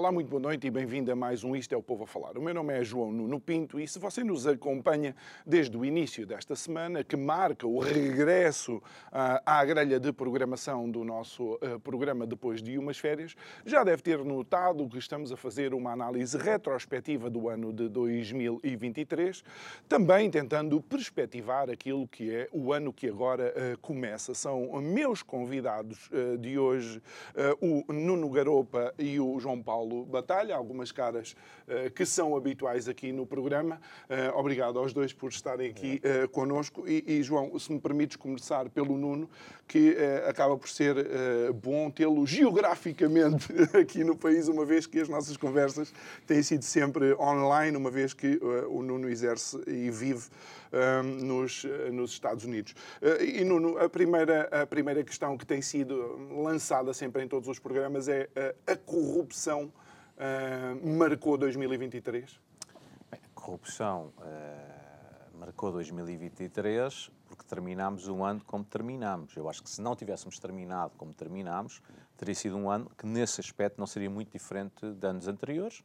Olá, muito boa noite e bem-vindo a mais um Isto é o Povo a Falar. O meu nome é João Nuno Pinto e se você nos acompanha desde o início desta semana, que marca o regresso uh, à grelha de programação do nosso uh, programa depois de umas férias, já deve ter notado que estamos a fazer uma análise retrospectiva do ano de 2023, também tentando perspectivar aquilo que é o ano que agora uh, começa. São meus convidados de hoje, o Nuno Garopa e o João Paulo Paulo Batalha, algumas caras uh, que são habituais aqui no programa. Uh, obrigado aos dois por estarem aqui uh, connosco. E, e, João, se me permites começar pelo Nuno, que acaba por ser bom tê-lo geograficamente aqui no país, uma vez que as nossas conversas têm sido sempre online, uma vez que o Nuno exerce e vive nos, nos Estados Unidos. e, Nuno, a primeira, a primeira questão que tem sido lançada sempre em todos os programas é a corrupção uh, marcou 2023? Bem, a corrupção uh, marcou 2023 porque terminámos o ano como terminámos. Eu acho que se não tivéssemos terminado como terminámos, teria sido um ano que, nesse aspecto, não seria muito diferente de anos anteriores,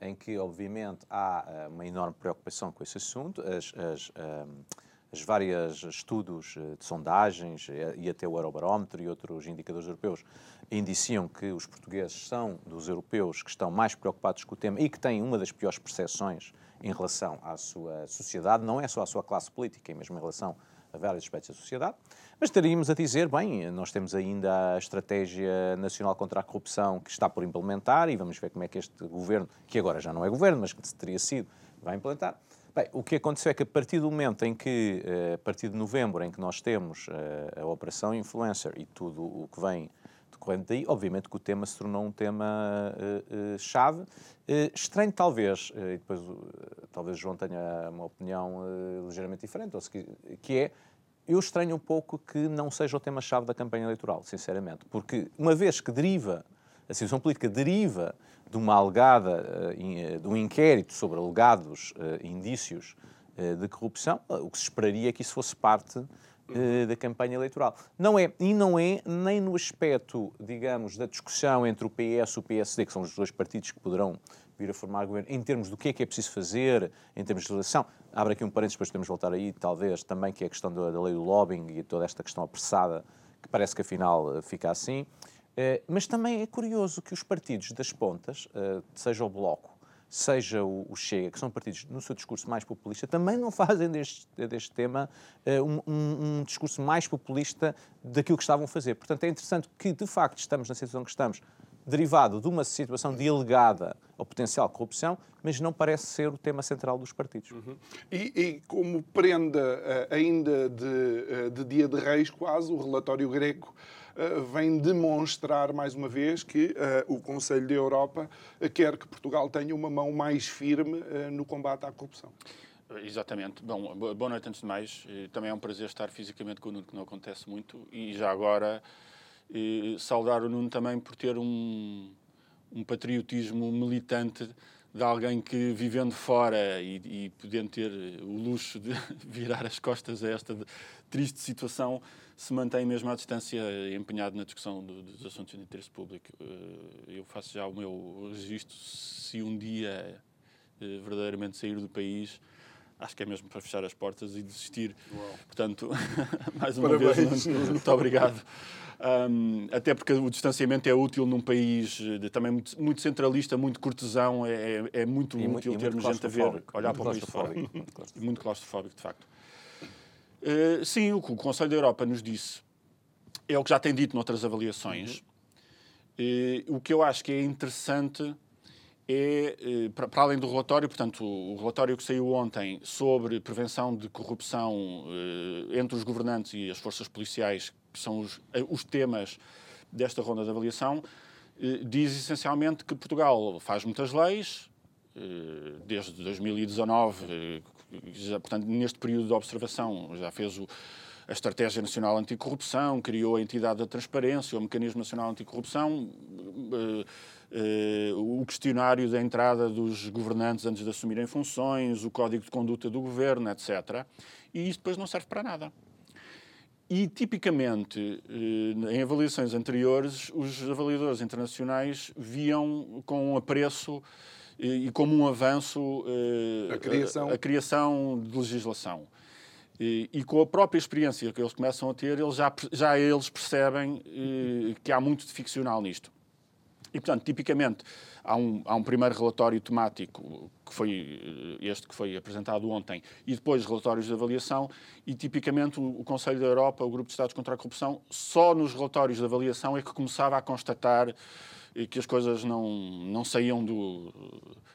em que, obviamente, há uh, uma enorme preocupação com esse assunto. As, as as várias estudos eh, de sondagens eh, e até o Eurobarómetro e outros indicadores europeus indiciam que os portugueses são dos europeus que estão mais preocupados com o tema e que têm uma das piores percepções em relação à sua sociedade, não é só à sua classe política, é mesmo em relação a vários aspectos da sociedade. Mas estaríamos a dizer, bem, nós temos ainda a Estratégia Nacional contra a Corrupção que está por implementar e vamos ver como é que este governo, que agora já não é governo, mas que teria sido, vai implementar. Bem, o que aconteceu é que a partir do momento em que, eh, a partir de novembro, em que nós temos eh, a Operação Influencer e tudo o que vem decorrente daí, obviamente que o tema se tornou um tema uh, chave. Uh, estranho, talvez, uh, e depois talvez João tenha uma opinião ligeiramente diferente, ou se, que é, eu estranho um pouco que não seja o tema-chave da campanha eleitoral, sinceramente, porque uma vez que deriva, a situação política deriva de uma alegada, eh, eh, de um inquérito sobre alegados eh, indícios de corrupção, o que se esperaria é que isso fosse parte da campanha eleitoral. Não é, e não é nem no aspecto, digamos, da discussão entre o PS e o PSD, que são os dois partidos que poderão vir a formar governo, em termos do que é que é preciso fazer, em termos de legislação. Abre aqui um parênteses, depois podemos voltar aí, talvez, também, que é a questão da, da lei do lobbying e toda esta questão apressada, que parece que afinal fica assim. Eh, mas também é curioso que os partidos das pontas, eh, seja o Bloco, seja o, Chega, que são partidos no seu discurso mais populista, também não fazem deste, deste tema eh, um, um, um, discurso mais populista daquilo que estavam a fazer. Portanto, é interessante que, de facto, estamos na situação que estamos, derivado de uma situação de alegada ou potencial corrupção, mas não parece ser o tema central dos partidos. Uhum. E, e, como prenda ainda de, de Dia de Reis, quase, o relatório greco eh, vem demonstrar mais uma vez que uh, o Conselho da Europa quer que Portugal tenha uma mão mais firme no combate à corrupção. Exatamente. Bom, boa noite antes de mais. Também é um prazer estar fisicamente com o Nuno, que não acontece muito. E já agora saudar o Nuno também por ter um, um patriotismo militante de alguém que, vivendo fora e, e podendo ter o luxo de virar as costas a esta triste situação, se mantém mesmo à distância empenhado na discussão do, dos assuntos de interesse público. Eh, eu faço já o meu registro, se um dia eh, verdadeiramente sair do país, acho que é mesmo para fechar as portas e desistir. Uau. Portanto, mais uma Parabéns. vez, muito obrigado. Um, até porque o distanciamento é útil num país de, também muito, muito, centralista, muito cortesão, é, é, é muito e útil e termos gente a ver, olhar para o país de fora. Muito claustrofóbico, de facto. Uh, sim, o que o Conselho da Europa nos disse é o que já tem dito noutras avaliações. Uhum. Uh, o que eu acho que é interessante é, uh, para, para, além do relatório, portanto, o, o, relatório que saiu ontem sobre prevenção de corrupção entre os governantes e as forças policiais que são os, eh, os temas desta ronda de avaliação, eh, diz essencialmente que Portugal faz muitas leis, eh, desde 2019, eh, já, portanto, neste período de observação, já fez o, a Estratégia Nacional Anticorrupção, criou a Entidade da Transparência, o Mecanismo Nacional Anticorrupção, o questionário da entrada dos governantes antes de assumirem funções, o Código de Conduta do Governo, etc. E isso depois não serve para nada. E, tipicamente, eh, em avaliações anteriores, os avaliadores internacionais viam com apreço eh, e como um avanço eh, a criação, a, a criação de legislação. E, e, com a própria experiência que eles começam a ter, eles já, já eles percebem que há muito de ficcional nisto. E, portanto, tipicamente, há um, há um primeiro relatório temático, que foi eh, este que foi apresentado ontem, e depois relatórios de avaliação, e tipicamente o, o Conselho da Europa, o Grupo de Estados contra a Corrupção, só nos relatórios de avaliação é que começava a constatar eh, que as coisas não, não saíam do,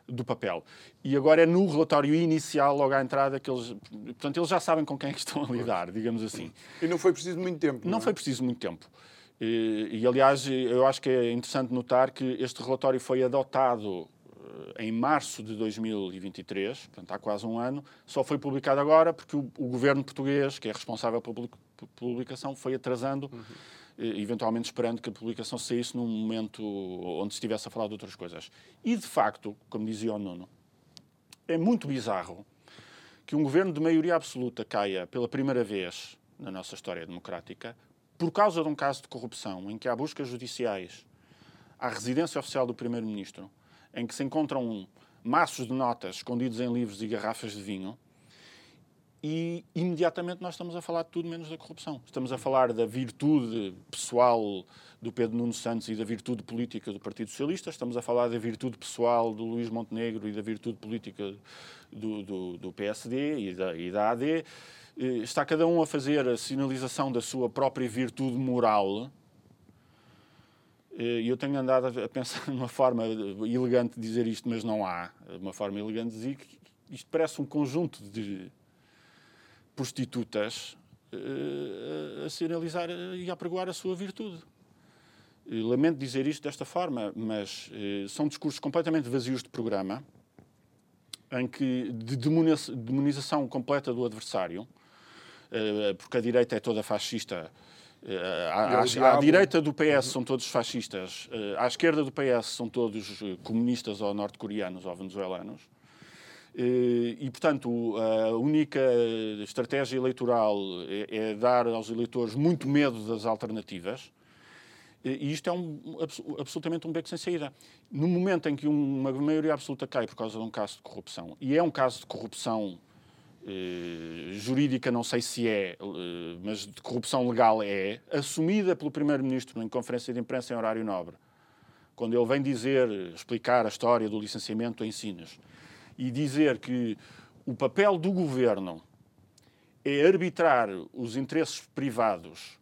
do papel. E agora é no relatório inicial, logo à entrada, que eles. Portanto, eles já sabem com quem é que estão a lidar, digamos assim. E não foi preciso muito tempo. Não, não é? foi preciso muito tempo. E, e, aliás, eu acho que é interessante notar que este relatório foi adotado eh, em março de 2023, portanto há quase um ano, só foi publicado agora porque o, o governo português, que é responsável pela publicação, foi atrasando, uhum. Eventualmente esperando que a publicação saísse num momento onde se estivesse a falar de outras coisas. E, de facto, como dizia o Nuno, é muito bizarro que um governo de maioria absoluta caia pela primeira vez na nossa história democrática por causa de um caso de corrupção em que há buscas judiciais à residência oficial do Primeiro-Ministro, em que se encontram maços de notas escondidos em livros e garrafas de vinho, e imediatamente nós estamos a falar de tudo menos da corrupção. Estamos a falar da virtude pessoal do Pedro Nuno Santos e da virtude política do Partido Socialista, estamos a falar da virtude pessoal do Luís Montenegro e da virtude política do, do, do PSD e da, e da AD. Eh, está cada um a fazer a sinalização da sua própria virtude moral. Eh, e eu tenho andado a pensar numa forma elegante de dizer isto, mas não há uma forma elegante de dizer que isto parece um conjunto de prostitutas eh, a sinalizar e a pregoar a sua virtude. Lamento dizer isto desta forma, mas são discursos completamente vazios de programa, em que de demonização completa do adversário, eh, porque a direita é toda fascista. Eh, à, à, à, direita do PS são todos fascistas, eh, à esquerda do PS são todos comunistas ou norte-coreanos ou venezuelanos. E, portanto, a única estratégia eleitoral é, é, dar aos eleitores muito medo das alternativas. E isto é um, absolutamente um beco sem saída. No momento em que uma maioria absoluta cai por causa de um caso de corrupção, e é um caso de corrupção eh, jurídica não sei se é, eh, mas de corrupção legal é, assumida pelo Primeiro-Ministro em conferência de imprensa em horário nobre, quando ele vem dizer, explicar a história do licenciamento em ensinos, e dizer que o papel do governo é arbitrar os interesses privados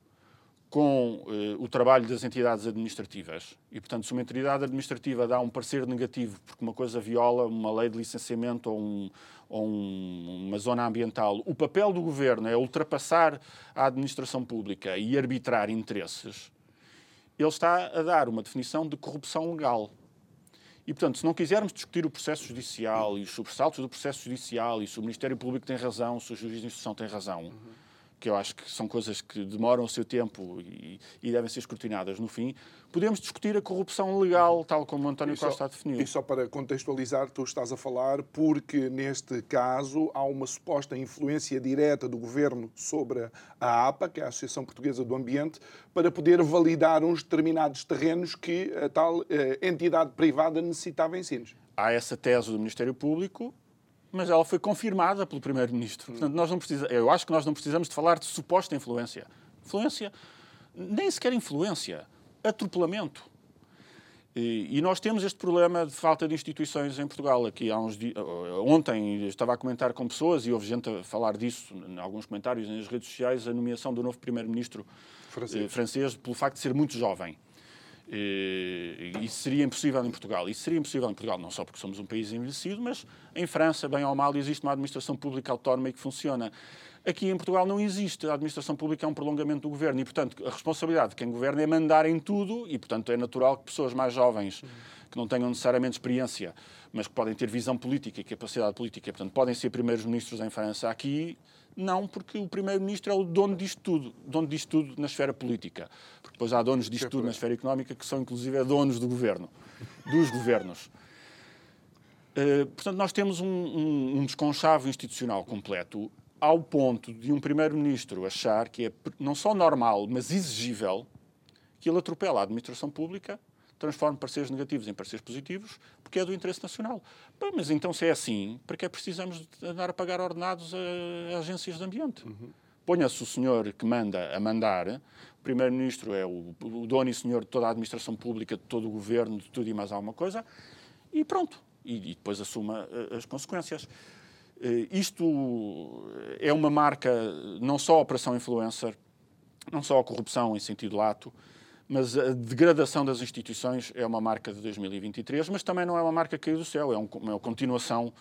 com eh, o trabalho das entidades administrativas. E, portanto, se uma entidade administrativa dá um parecer negativo porque uma coisa viola uma lei de licenciamento ou, um, ou um, uma zona ambiental, o papel do governo é ultrapassar a administração pública e arbitrar interesses, ele está a dar uma definição de corrupção legal. E, portanto, se não quisermos discutir o processo judicial e os sobressaltos do processo judicial e se o Ministério Público tem razão, se o juiz de instrução tem razão, uhum que eu acho que são coisas que demoram o seu tempo e, e devem ser escrutinadas no fim, podemos discutir a corrupção legal, tal como António só, Costa definiu. E só para contextualizar, tu estás a falar porque, neste caso, há uma suposta influência direta do governo sobre a APA, que é a Associação Portuguesa do Ambiente, para poder validar uns determinados terrenos que a tal eh, entidade privada necessitava ensinos. Há essa tese do Ministério Público, mas ela foi confirmada pelo Primeiro-Ministro. Portanto, nós não precisamos, eu acho que nós não precisamos de falar de suposta influência. Influência, nem sequer influência, atropelamento. E, e, nós temos este problema de falta de instituições em Portugal. Aqui há uns dias, ontem estava a comentar com pessoas e houve gente a falar disso em alguns comentários nas redes sociais, a nomeação do novo primeiro-ministro francês. Eh, francês pelo facto de ser muito jovem. E isso seria impossível em Portugal. Isso seria impossível em Portugal, não só porque somos um país envelhecido, mas em França, bem ou mal, existe uma administração pública autónoma e que funciona. Aqui em Portugal não existe. A administração pública é um prolongamento do governo e, portanto, a responsabilidade de quem governa é mandar em tudo e, portanto, é natural que pessoas mais jovens, que não tenham necessariamente experiência, mas que podem ter visão política e capacidade política, portanto, podem ser primeiros ministros em França. Aqui não, porque o primeiro-ministro é o dono disto tudo, dono disto tudo na esfera política. Porque depois há donos disto tudo na esfera económica que são, inclusive, donos do governo, dos governos. Uh, portanto, nós temos um, um, um desconchavo institucional completo ao ponto de um primeiro-ministro achar que é não só normal, mas exigível que ele atropela a administração pública transforme pareceres negativos em pareceres positivos, porque é do interesse nacional. Mas então, se é assim, para que é precisamos andar a pagar ordenados a, a agências de ambiente? Uhum. Ponha-se o senhor que manda a mandar, o primeiro-ministro é o, o, dono e senhor de toda a administração pública, de todo o governo, de tudo e mais alguma coisa, e pronto. E, e depois assuma uh, as consequências. Uh, isto é uma marca, não só a operação influencer, não só a corrupção em sentido lato, mas a degradação das instituições é uma marca de 2023, mas também não é uma marca que caiu do céu, é, é uma continuação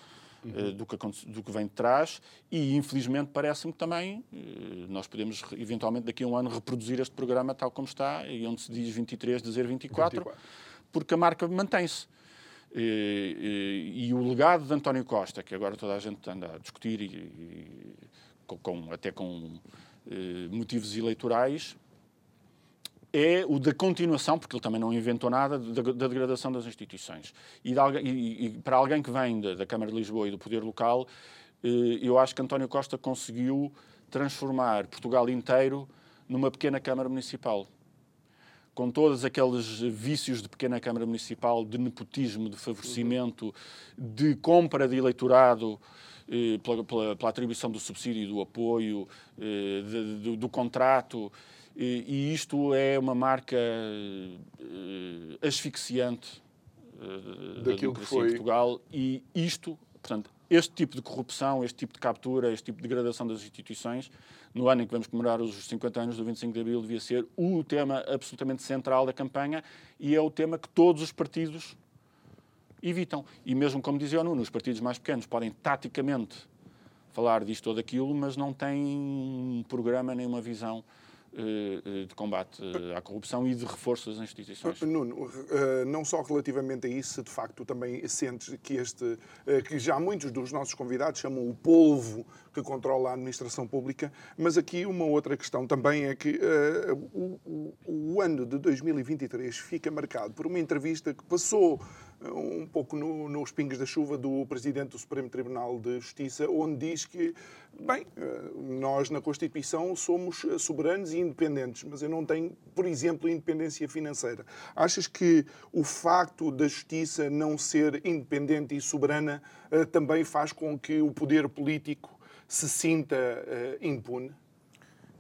uhum. uh, do, que, do que vem de trás e, infelizmente, parece-me que também uh, nós podemos, eventualmente, daqui a um ano, reproduzir este programa tal como está e onde se diz 23, dizer 24, 24. porque a marca mantém-se. E, e, e, o legado de António Costa, que agora toda a gente anda a discutir, e, com, com, até com motivos eleitorais, é o da continuação, porque ele também não inventou nada, da, da degradação das instituições. E, de, e, e, para alguém que vem da, da, Câmara de Lisboa e do poder local, eh, eu acho que António Costa conseguiu transformar Portugal inteiro numa pequena Câmara Municipal. Com todos aqueles vícios de pequena Câmara Municipal, de nepotismo, de favorecimento, de compra de eleitorado, eh, pela, pela, pela, atribuição do subsídio do apoio, eh, de, do, do contrato, e isto é uma marca uh, asfixiante uh, da democracia foi... em Portugal e isto, portanto, este tipo de corrupção, este tipo de captura, este tipo de degradação das instituições, no ano em que vamos comemorar os 50 anos do 25 de Abril, devia ser o tema absolutamente central da campanha e é o tema que todos os partidos evitam. E mesmo, como dizia o Nuno, os partidos mais pequenos podem taticamente falar disto ou daquilo, mas não têm um programa nem uma visão de combate eh, à corrupção e de reforço das instituições. Nuno, não só relativamente a isso, de facto também sentes que este, que já muitos dos nossos convidados chamam o polvo que controla a administração pública, mas aqui uma outra questão também é que o, ano de 2023 fica marcado por uma entrevista que passou um pouco no, nos pingos da chuva do Presidente do Supremo Tribunal de Justiça, onde diz que, bem, eh, nós na Constituição somos soberanos e independentes, mas eu não tenho, por exemplo, independência financeira. Achas que o facto da Justiça não ser independente e soberana eh, também faz com que o poder político se sinta uh, impune?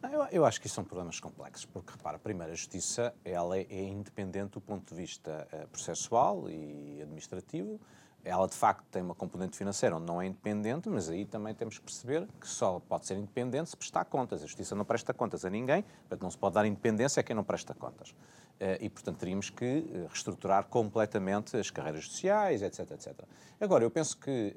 Eu, eu, acho que isso são problemas complexos, porque, repara, primeiro, a justiça ela é, é independente do ponto de vista uh, processual e administrativo. Ela, de facto, tem uma componente financeira onde não é independente, mas aí também temos que perceber que só pode ser independente se prestar contas. A justiça não presta contas a ninguém, portanto, não se pode dar independência a quem não presta contas. Uh, e, portanto, teríamos que uh, reestruturar completamente as carreiras sociais, etc, etc. Agora, eu penso que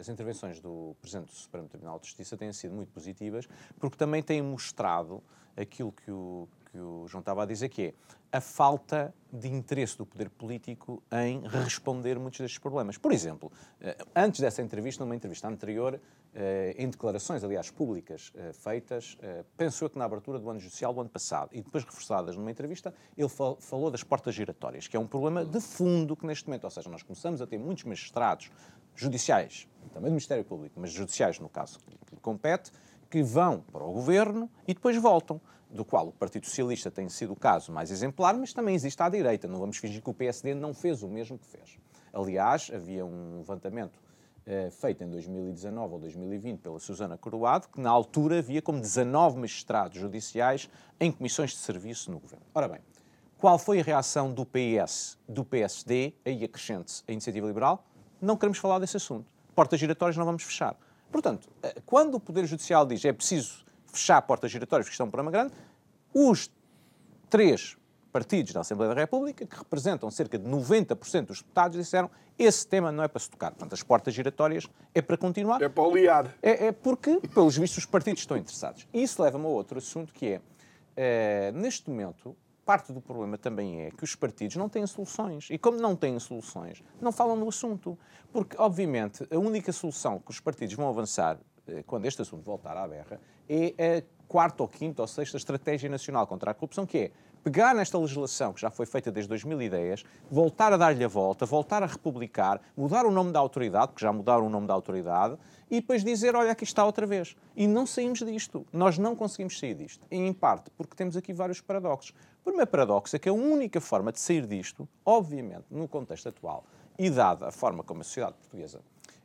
as intervenções do Presidente do Supremo Tribunal de Justiça têm sido muito positivas, porque também têm mostrado aquilo que o, que o João estava a dizer, que é a falta de interesse do poder político em responder muitos destes problemas. Por exemplo, eh, antes dessa entrevista, numa entrevista anterior, eh, em declarações, aliás, públicas eh, feitas, pensou que na abertura do ano judicial do ano passado, e depois reforçadas numa entrevista, ele falou das portas giratórias, que é um problema de fundo que neste momento, ou seja, nós começamos a ter muitos magistrados judiciais, também do Ministério Público, mas judiciais no caso que compete, que vão para o governo e depois voltam do qual o Partido Socialista tem sido o caso mais exemplar, mas também existe à direita. Não vamos fingir que o PSD não fez o mesmo que fez. Aliás, havia um levantamento eh, feito em 2019 ou 2020 pela Susana Coroado, que na altura havia como 19 magistrados judiciais em comissões de serviço no governo. Ora bem, qual foi a reação do PS, do PSD, aí acrescente a Iniciativa Liberal? Não queremos falar desse assunto. Portas giratórias não vamos fechar. Portanto, eh, quando o Poder Judicial diz é preciso fechar portas giratórias, porque isto é um problema grande, os três partidos da Assembleia da República, que representam cerca de 90% dos deputados, disseram esse tema não é para se tocar. Portanto, as portas giratórias é para continuar. É para olear. É, é porque, pelos vistos, os partidos estão interessados. E isso leva-me a outro assunto que é, eh, neste momento, parte do problema também é que os partidos não têm soluções. E como não têm soluções, não falam no assunto. Porque, obviamente, a única solução que os partidos vão avançar eh, quando este assunto voltar à berra é a quarta ou quinta ou sexta Estratégia Nacional contra a Corrupção, que é pegar nesta legislação que já foi feita desde 2010, voltar a dar-lhe a volta, voltar a republicar, mudar o nome da autoridade, porque já mudaram o nome da autoridade, e depois dizer, olha, aqui está outra vez. E não saímos disto. Nós não conseguimos sair disto. E, em parte, porque temos aqui vários paradoxos. O primeiro paradoxo é que a única forma de sair disto, obviamente, no contexto atual, e dada a forma como a sociedade portuguesa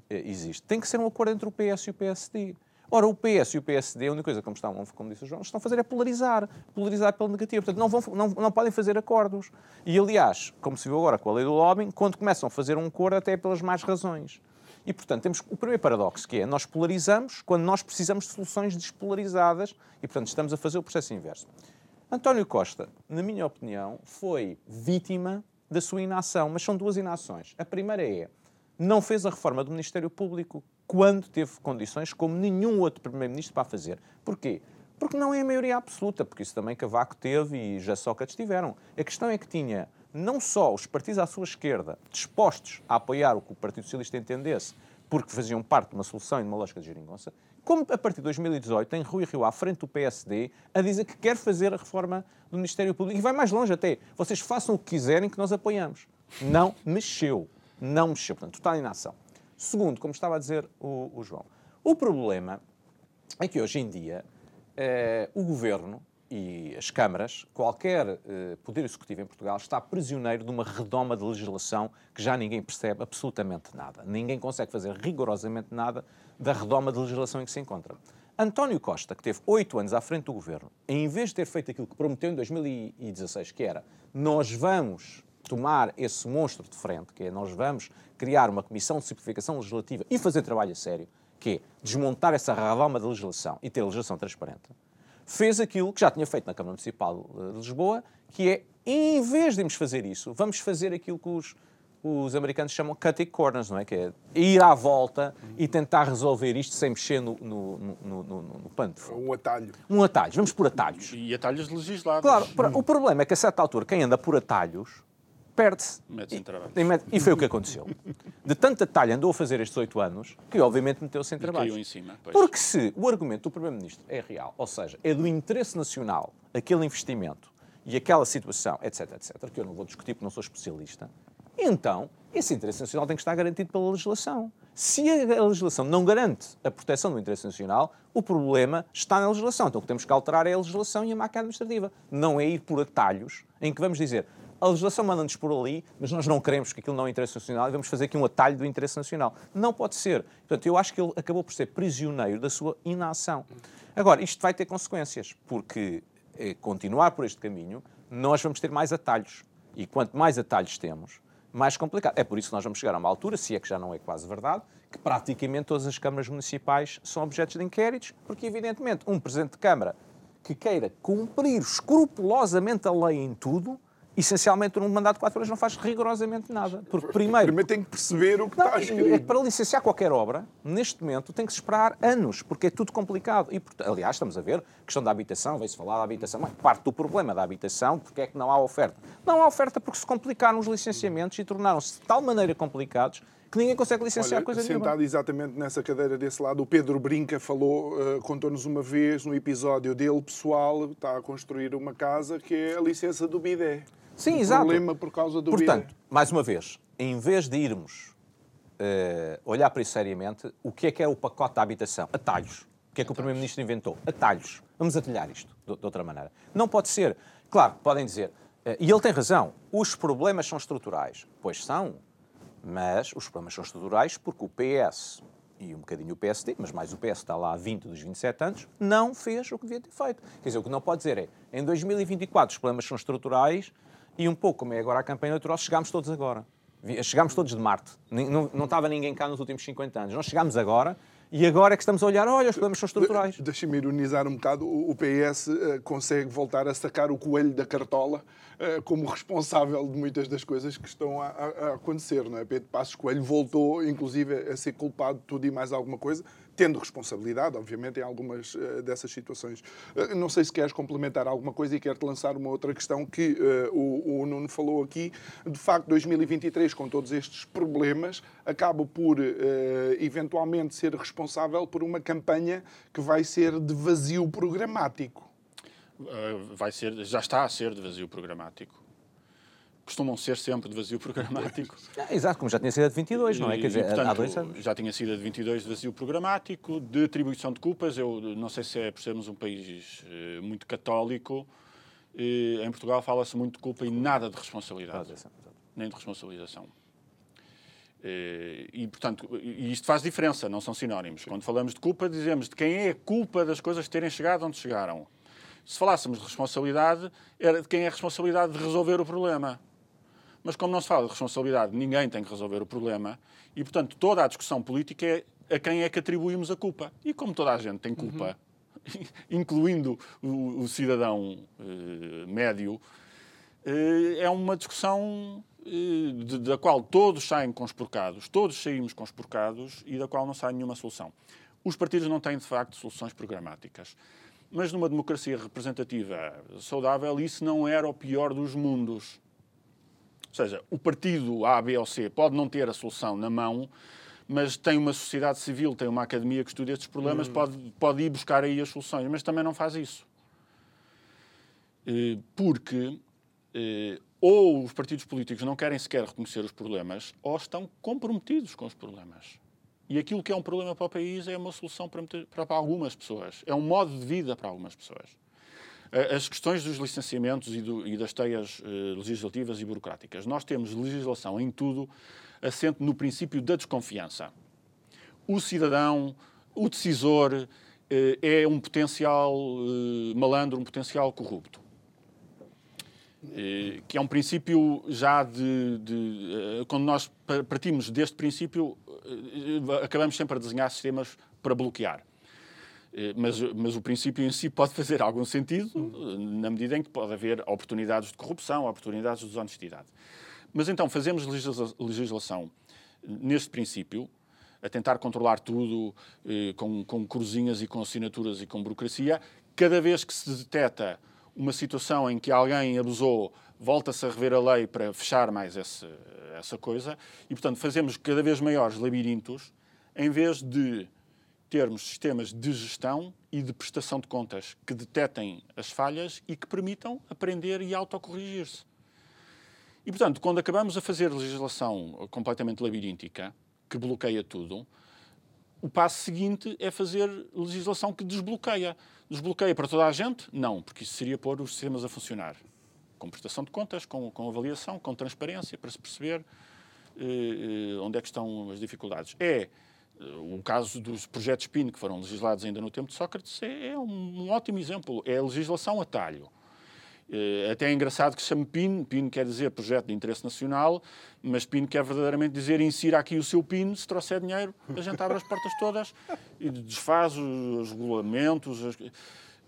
eh, existe, tem que ser um acordo entre o PS e o PSD. Ora, o PS e o PSD, a única coisa, como, estão, como disse o João, estão a fazer é polarizar. Polarizar pelo negativo. Portanto, não, vão, não, não podem fazer acordos. E, aliás, como se viu agora com a lei do lobbying, quando começam a fazer um acordo, até é pelas más razões. E, portanto, temos o primeiro paradoxo, que é nós polarizamos quando nós precisamos de soluções despolarizadas e, portanto, estamos a fazer o processo inverso. António Costa, na minha opinião, foi vítima da sua inação, mas são duas inações. A primeira é não fez a reforma do Ministério Público quando teve condições como nenhum outro Primeiro-Ministro para fazer. Porquê? Porque não é a maioria absoluta, porque isso também Cavaco teve e já Sócrates tiveram. A questão é que tinha não só os partidos à sua esquerda dispostos a apoiar o que o Partido Socialista entendesse, porque faziam parte de uma solução e de uma lógica de geringonça, como a partir de 2018 tem Rui Rio à frente do PSD a dizer que quer fazer a reforma do Ministério Público e vai mais longe até. Vocês façam o que quiserem que nós apoiamos. Não mexeu não mexeu. Portanto, total inação. Segundo, como estava a dizer o, o João, o problema é que hoje em dia eh, o governo e as câmaras, qualquer eh, poder executivo em Portugal está prisioneiro de uma redoma de legislação que já ninguém percebe absolutamente nada. Ninguém consegue fazer rigorosamente nada da redoma de legislação em que se encontra. António Costa, que teve oito anos à frente do governo, em vez de ter feito aquilo que prometeu em 2016, que era nós vamos tomar esse monstro de frente, que é nós vamos criar uma comissão de simplificação legislativa e fazer trabalho a sério, que é desmontar essa radalma de legislação e ter legislação transparente, fez aquilo que já tinha feito na Câmara Municipal de Lisboa, que é, em vez de irmos fazer isso, vamos fazer aquilo que os, os americanos chamam cutting corners, não é? Que é ir à volta e tentar resolver isto sem mexer no, no, no, no, no pano de Um atalho. Um atalho. Vamos por atalhos. E atalhos legislados. Claro, o problema é que a certa altura quem anda por atalhos perde-se. Mete-se em trabalho. E, foi o que aconteceu. De tanta talha andou a fazer estes oito anos que, obviamente, meteu-se em trabalho. Caiu em cima. Pois. Porque se o argumento do Primeiro-Ministro é real, ou seja, é do interesse nacional aquele investimento e aquela situação, etc, etc, que eu não vou discutir porque não sou especialista, então esse interesse nacional tem que estar garantido pela legislação. Se a legislação não garante a proteção do interesse nacional, o problema está na legislação. Então o que temos que alterar é a legislação e a máquina administrativa. Não é ir por atalhos em que vamos dizer a legislação manda-nos por ali, mas nós não queremos que aquilo não é interesse nacional e vamos fazer aqui um atalho do interesse nacional. Não pode ser. Portanto, eu acho que ele acabou por ser prisioneiro da sua inação. Agora, isto vai ter consequências, porque eh, continuar por este caminho, nós vamos ter mais atalhos. E quanto mais atalhos temos, mais complicado. É por isso que nós vamos chegar a uma altura, se é que já não é quase verdade, que praticamente todas as câmaras municipais são objetos de inquéritos, porque, evidentemente, um presidente de Câmara que queira cumprir escrupulosamente a lei em tudo essencialmente num mandato de 4 anos não faz rigorosamente nada. Porque primeiro... Primeiro tem que perceber o que não, está escrito. É que para licenciar qualquer obra, neste momento, tem que se esperar anos, porque é tudo complicado. E, aliás, estamos a ver, a questão da habitação, vai-se falar da habitação, mas parte do problema da habitação, porque é que não há oferta? Não há oferta porque se complicaram os licenciamentos e tornaram-se de tal maneira complicados que ninguém consegue licenciar Olha, coisa sentado nenhuma. exatamente nessa cadeira desse lado, o Pedro Brinca falou, uh, contou-nos uma vez no episódio dele pessoal, está a construir uma casa que é a licença do bidé. Sim, exato. problema por causa do Portanto, mais uma vez, em vez de irmos uh, olhar para isso seriamente, o que é que é o pacote da habitação? Atalhos. O que é que o Primeiro-Ministro inventou? Atalhos. Vamos atalhar isto de, de, outra maneira. Não pode ser. Claro, podem dizer, uh, e ele tem razão, os problemas são estruturais. Pois são, mas os problemas são estruturais porque o PS e um bocadinho o PSD, mas mais o PS está lá há 20 dos 27 anos, não fez o que devia ter feito. Quer dizer, o que não pode dizer é, em 2024 os problemas são estruturais e um pouco como é agora a campanha eleitoral, chegámos todos agora. Chegámos todos de Marte. Não, não estava ninguém cá nos últimos 50 anos. Nós chegámos agora E agora é que estamos a olhar, olha, os problemas são estruturais. Deixa-me ironizar um bocado. O PS uh, consegue voltar a sacar o coelho da cartola uh, como responsável de muitas das coisas que estão a, a, a acontecer. Não é? Pedro Passos Coelho voltou, inclusive, a ser culpado de tudo e mais alguma coisa tendo responsabilidade, obviamente, em algumas uh, dessas situações. Uh, não sei se queres complementar alguma coisa e quero-te lançar uma outra questão que uh, o, o, Nuno falou aqui. De facto, 2023, com todos estes problemas, acaba por eventualmente ser responsável por uma campanha que vai ser de vazio programático. vai ser, já está a ser de vazio programático costumam ser sempre de vazio programático. É, exato, como já tinha sido a de 22, não é? Quer dizer, e, portanto, há dois anos. Já tinha sido a de 22 de vazio programático, de atribuição de culpas. Eu não sei se é por sermos um país uh, muito católico. Uh, em Portugal fala-se muito de culpa e nada de responsabilidade. Nem de responsabilização. Uh, e, portanto, e isto faz diferença, não são sinónimos. Quando falamos de culpa, dizemos de quem é a culpa das coisas terem chegado onde chegaram. Se falássemos de responsabilidade, era de quem é a responsabilidade de resolver o problema. Mas como não se fala de responsabilidade, ninguém tem que resolver o problema e, portanto, toda a discussão política é a quem é que atribuímos a culpa. E como toda a gente tem culpa, uhum. incluindo o, o cidadão eh, médio, eh, é uma discussão eh, de, da qual todos saem conspurcados, todos saímos conspurcados e da qual não sai nenhuma solução. Os partidos não têm, de facto, soluções programáticas. Mas numa democracia representativa saudável, isso não era o pior dos mundos. Ou seja, o partido A, B ou C pode não ter a solução na mão, mas tem uma sociedade civil, tem uma academia que estuda estes problemas, hum. pode, pode ir buscar aí as soluções, mas também não faz isso. Eh, porque eh, ou os partidos políticos não querem sequer reconhecer os problemas, ou estão comprometidos com os problemas. E aquilo que é um problema para o país é uma solução para, para algumas pessoas, é um modo de vida para algumas pessoas. Eh, as questões dos licenciamentos e, do, e das teias uh, legislativas e burocráticas. Nós temos legislação em tudo assente no princípio da desconfiança. O cidadão, o decisor, uh, é um potencial malandro, um potencial corrupto. que é um princípio já de. de quando nós partimos deste princípio, acabamos sempre a desenhar sistemas para bloquear. Eh, mas, mas o princípio em si pode fazer algum sentido na medida em que pode haver oportunidades de corrupção, oportunidades de desonestidade. Mas então fazemos legislação neste princípio, a tentar controlar tudo eh, com, com cruzinhas e com assinaturas e com burocracia. Cada vez que se detecta uma situação em que alguém abusou, volta-se a rever a lei para fechar mais esse, essa coisa. E, portanto, fazemos cada vez maiores labirintos em vez de termos sistemas de gestão e de prestação de contas que detetem as falhas e que permitam aprender e autocorrigir-se. E, portanto, quando acabamos a fazer legislação completamente labiríntica, que bloqueia tudo, o passo seguinte é fazer legislação que desbloqueia. Desbloqueia para toda a gente? Não, porque isso seria pôr os sistemas a funcionar. Com prestação de contas, com, com avaliação, com transparência, para se perceber eh, eh onde é que estão as dificuldades. É o caso dos projetos PIN, que foram legislados ainda no tempo de Sócrates, é, é um, ótimo exemplo. É a legislação a talho. Eh, até é engraçado que se chame PIN. PIN quer dizer Projeto de Interesse Nacional, mas PIN quer verdadeiramente dizer insira aqui o seu PIN, se trouxer dinheiro, a gente abre as portas todas e desfaz os, regulamentos. As,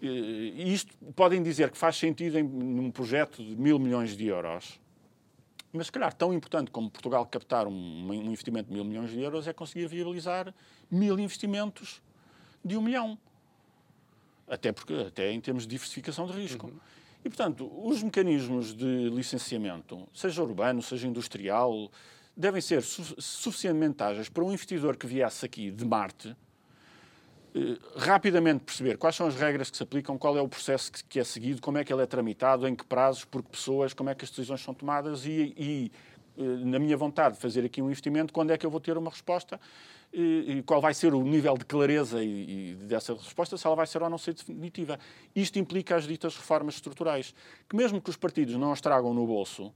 e isto podem dizer que faz sentido em num projeto de mil milhões de euros, mas, se calhar, tão importante como Portugal captar um, um, investimento de mil milhões de euros é conseguir viabilizar mil investimentos de um milhão. Até, porque, até em termos de diversificação de risco. Uhum. E, portanto, os mecanismos de licenciamento, seja urbano, seja industrial, devem ser su suficientemente ágeis para um investidor que viesse aqui de Marte rapidamente perceber quais são as regras que se aplicam, qual é o processo que, é seguido, como é que ele é tramitado, em que prazos, por que pessoas, como é que as decisões são tomadas e, e eh, na minha vontade de fazer aqui um investimento, quando é que eu vou ter uma resposta e, e qual vai ser o nível de clareza e, e, dessa resposta, se ela vai ser ou não ser definitiva. Isto implica as ditas reformas estruturais, que mesmo que os partidos não as tragam no bolso,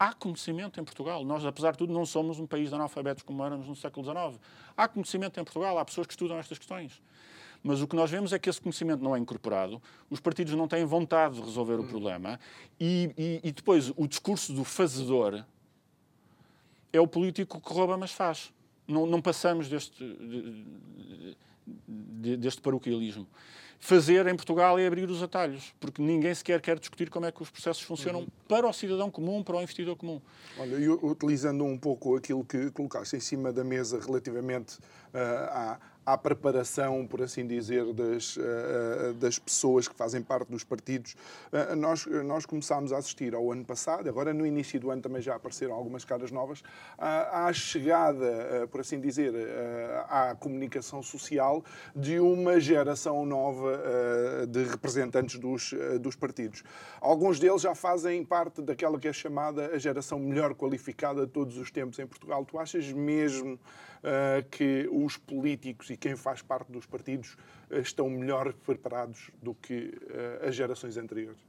Há conhecimento em Portugal. Nós, apesar de tudo, não somos um país de analfabetos como éramos no século XIX. Há conhecimento em Portugal, há pessoas que estudam estas questões. Mas o que nós vemos é que esse conhecimento não é incorporado, os partidos não têm vontade de resolver o problema e, e, e depois o discurso do fazedor é o político que rouba, mas faz. não, não passamos deste, deste paroquialismo. Fazer em Portugal é abrir os atalhos, porque ninguém sequer quer discutir como é que os processos funcionam uhum. para o cidadão comum, para o investidor comum. Olha, e utilizando um pouco aquilo que colocaste em cima da mesa relativamente uh, à, à preparação, por assim dizer, das, eh, eh, das pessoas que fazem parte dos partidos. Eh, nós, nós começámos a assistir ao ano passado, agora no início do ano também já apareceram algumas caras novas, à chegada, por assim dizer, à comunicação social de uma geração nova de representantes dos, dos partidos. Alguns deles já fazem parte daquela que é chamada a geração melhor qualificada de todos os tempos em Portugal. Tu achas mesmo uh, que os políticos e quem faz parte dos partidos uh, estão melhor preparados do que uh, as gerações anteriores?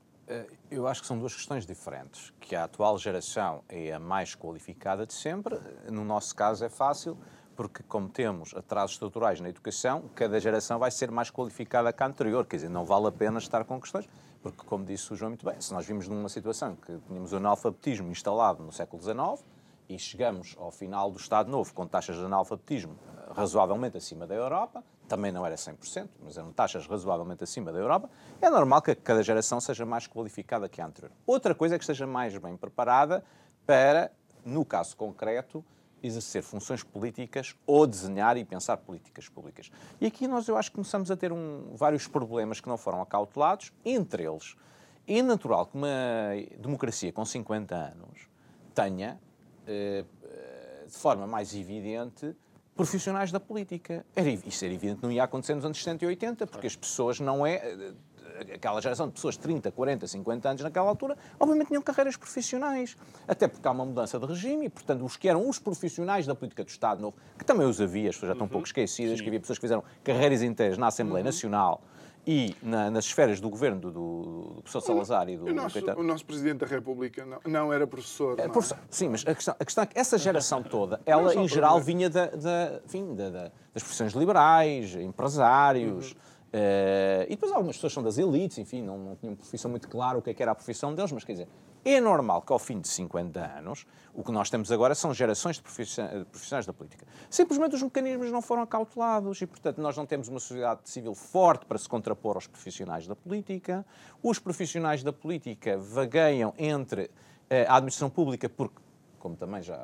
Eu acho que são duas questões diferentes. Que a atual geração é a mais qualificada de sempre. No nosso caso é fácil, porque como temos atrasos estruturais na educação, cada geração vai ser mais qualificada que a anterior. Quer dizer, não vale a pena estar com questões, porque como disse o João muito bem, se nós vimos numa situação que tínhamos o analfabetismo instalado no século XIX, e chegamos ao final do Estado Novo com taxas de analfabetismo eh, razoavelmente acima da Europa, também não era 100%, mas eram taxas razoavelmente acima da Europa, é normal que cada geração seja mais qualificada que a anterior. Outra coisa é que esteja mais bem preparada para, no caso concreto, exercer funções políticas ou desenhar e pensar políticas públicas. E aqui nós, eu acho que começamos a ter um, vários problemas que não foram acautelados, entre eles, é natural que uma democracia com 50 anos tenha de forma mais evidente profissionais da política. Era, isso era evidente, não ia acontecer nos anos 60 e 80, porque as pessoas não é. Aquela geração de pessoas de 30, 40, 50 anos naquela altura, obviamente tinham carreiras profissionais. Até porque há uma mudança de regime e, portanto, os que eram os profissionais da política do Estado Novo, que também os havia, as pessoas já estão um pouco uhum. esquecidas, Sim. que havia pessoas que fizeram carreiras inteiras na Assembleia uhum. Nacional e na, nas esferas do governo do, do, do professor Salazar e do, o nosso, o nosso Presidente da República não, não era professor. É, professor sim, mas a questão, a questão é que essa geração toda, ela em geral vinha da, da, enfim, da, da, das profissões liberais, empresários. Uhum. Uh, e depois algumas pessoas são das elites, enfim, não, não tinham profissão muito clara o que, é que era a profissão deles, mas quer dizer, é normal que ao fim de 50 anos, o que nós temos agora são gerações de profissionais da política. Simplesmente os mecanismos não foram acautelados e, portanto, nós não temos uma sociedade civil forte para se contrapor aos profissionais da política. Os profissionais da política vagueiam entre eh, a administração pública porque como também já,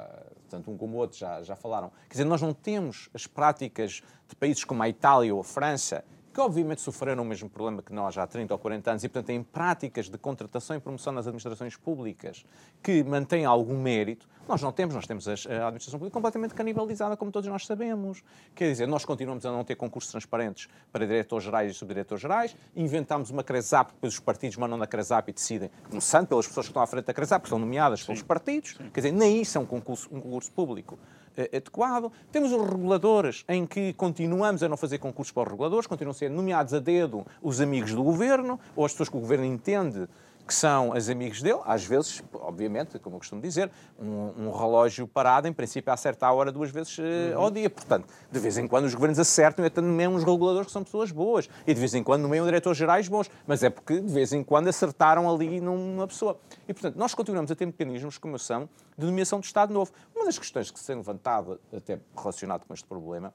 tanto um como o outro já, já falaram, quer dizer, nós não temos as práticas de países como a Itália ou a França, que obviamente sofreram o mesmo problema que nós há 30 ou 40 anos e, portanto, têm práticas de contratação e promoção nas administrações públicas que mantêm algum mérito, nós não temos. Nós temos a administração pública completamente canibalizada, como todos nós sabemos. Quer dizer, nós continuamos a não ter concursos transparentes para diretores gerais e subdiretores gerais, inventámos uma CRESAP, depois os partidos mandam na CRESAP e decidem, começando pelas pessoas que estão à frente da CRESAP, que são nomeadas Sim. pelos partidos, Sim. quer dizer, nem isso é um concurso, um concurso público. Eh, adequado. Temos os reguladores, em que continuamos a não fazer concursos para os reguladores, continuam a ser nomeados a dedo os amigos do governo, ou as pessoas que o governo entende que são as amigos dele, às vezes, obviamente, como eu costumo dizer, um, um relógio parado, em princípio, acerta a hora duas vezes uh, uhum. ao dia. Portanto, de vez em quando os governos acertam e até nomeiam uns reguladores que são pessoas boas. E de vez em quando nomeiam diretores gerais bons. Mas é porque, de vez em quando, acertaram ali numa pessoa. E, portanto, nós continuamos a ter mecanismos, como são, de nomeação de Estado Novo. Uma das questões que se tem levantado, até relacionado com este problema,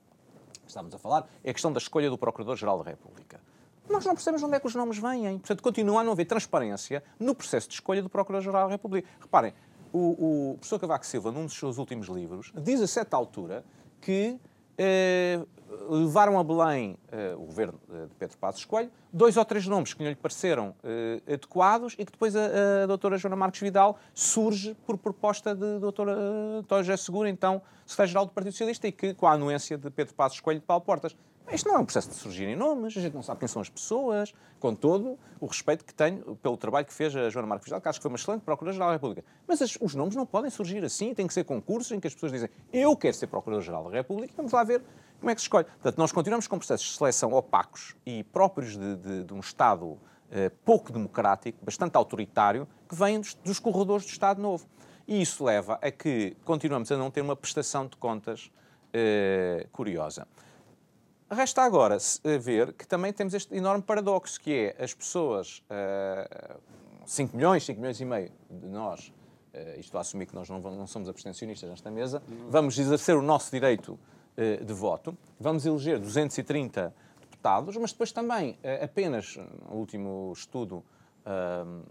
que estamos a falar, é a questão da escolha do Procurador-Geral da República nós não percebemos onde é que os nomes vêm. Portanto, continua a não haver transparência no processo de escolha do Procurador-Geral da República. Reparem, o, o professor Cavaco Silva, num dos seus últimos livros, diz a certa altura que eh, levaram a Belém, eh, o governo eh, de Pedro Passos Coelho, dois ou três nomes que lhe pareceram eh, adequados e que depois a, a doutora Joana Marques Vidal surge por proposta de doutora António José Segura, então secretário-geral do Partido Socialista, e que com a anuência de Pedro Passos Coelho de Paulo Portas. Isto não é um processo de surgirem nomes, a gente não sabe quem são as pessoas, com todo o respeito que tenho pelo trabalho que fez a Joana Marques Vidal, que acho que foi uma excelente Procuradora-Geral da República. Mas as, os nomes não podem surgir assim, tem que ser concursos em que as pessoas dizem eu quero ser Procurador-Geral da República, vamos lá ver como é que se escolhe. Portanto, nós continuamos com processos de seleção opacos e próprios de, de, de um Estado eh, pouco democrático, bastante autoritário, que vêm dos, dos corredores do Estado Novo. E isso leva a que continuamos a não ter uma prestação de contas eh, curiosa. Resta agora ver que também temos este enorme paradoxo, que é as pessoas, uh, eh, 5 milhões, 5 milhões e meio de nós, uh, isto a assumir que nós não, não, somos abstencionistas nesta mesa, vamos exercer o nosso direito de voto, vamos eleger 230 deputados, mas depois também, apenas no último estudo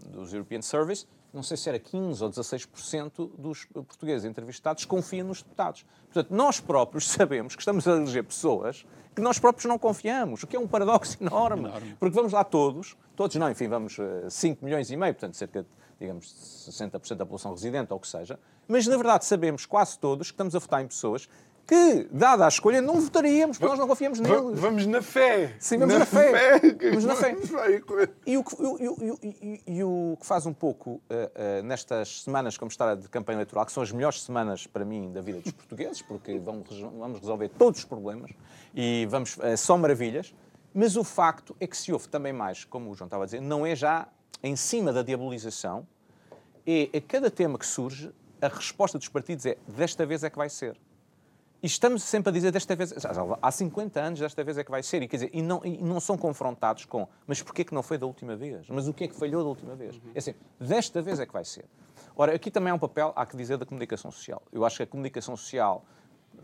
dos European Service, não sei se era 15 ou 16% dos portugueses entrevistados confiam nos deputados. Portanto, nós próprios sabemos que estamos a eleger pessoas que nós próprios não confiamos, o que é um paradoxo enorme. enorme. Porque vamos lá todos, todos não, enfim, vamos 5 milhões e meio, portanto, cerca de digamos, 60% da população residente ou o que seja, mas na verdade sabemos quase todos que estamos a votar em pessoas que, dada a escolha, não votaríamos, porque nós não confiamos neles. Vamos na fé. Sim, vamos na, na fé. fé. Vamos na fé. E o, que, e, e, e o que faz um pouco uh, uh, nestas semanas, como está de campanha eleitoral, que são as melhores semanas para mim da vida dos portugueses, porque vamos, vamos resolver todos os problemas e vamos, uh, só maravilhas, mas o facto é que se houve também mais, como o João estava a dizer, não é já em cima da diabolização, é a cada tema que surge, a resposta dos partidos é desta vez é que vai ser. E estamos sempre a dizer desta vez, há 50 anos desta vez é que vai ser, e, quer dizer, e, não, e não são confrontados com, mas porquê que não foi da última vez? Mas o que é que falhou da última vez? Uhum. É assim, desta vez é que vai ser. Ora, aqui também há um papel, há que dizer, da comunicação social. Eu acho que a comunicação social,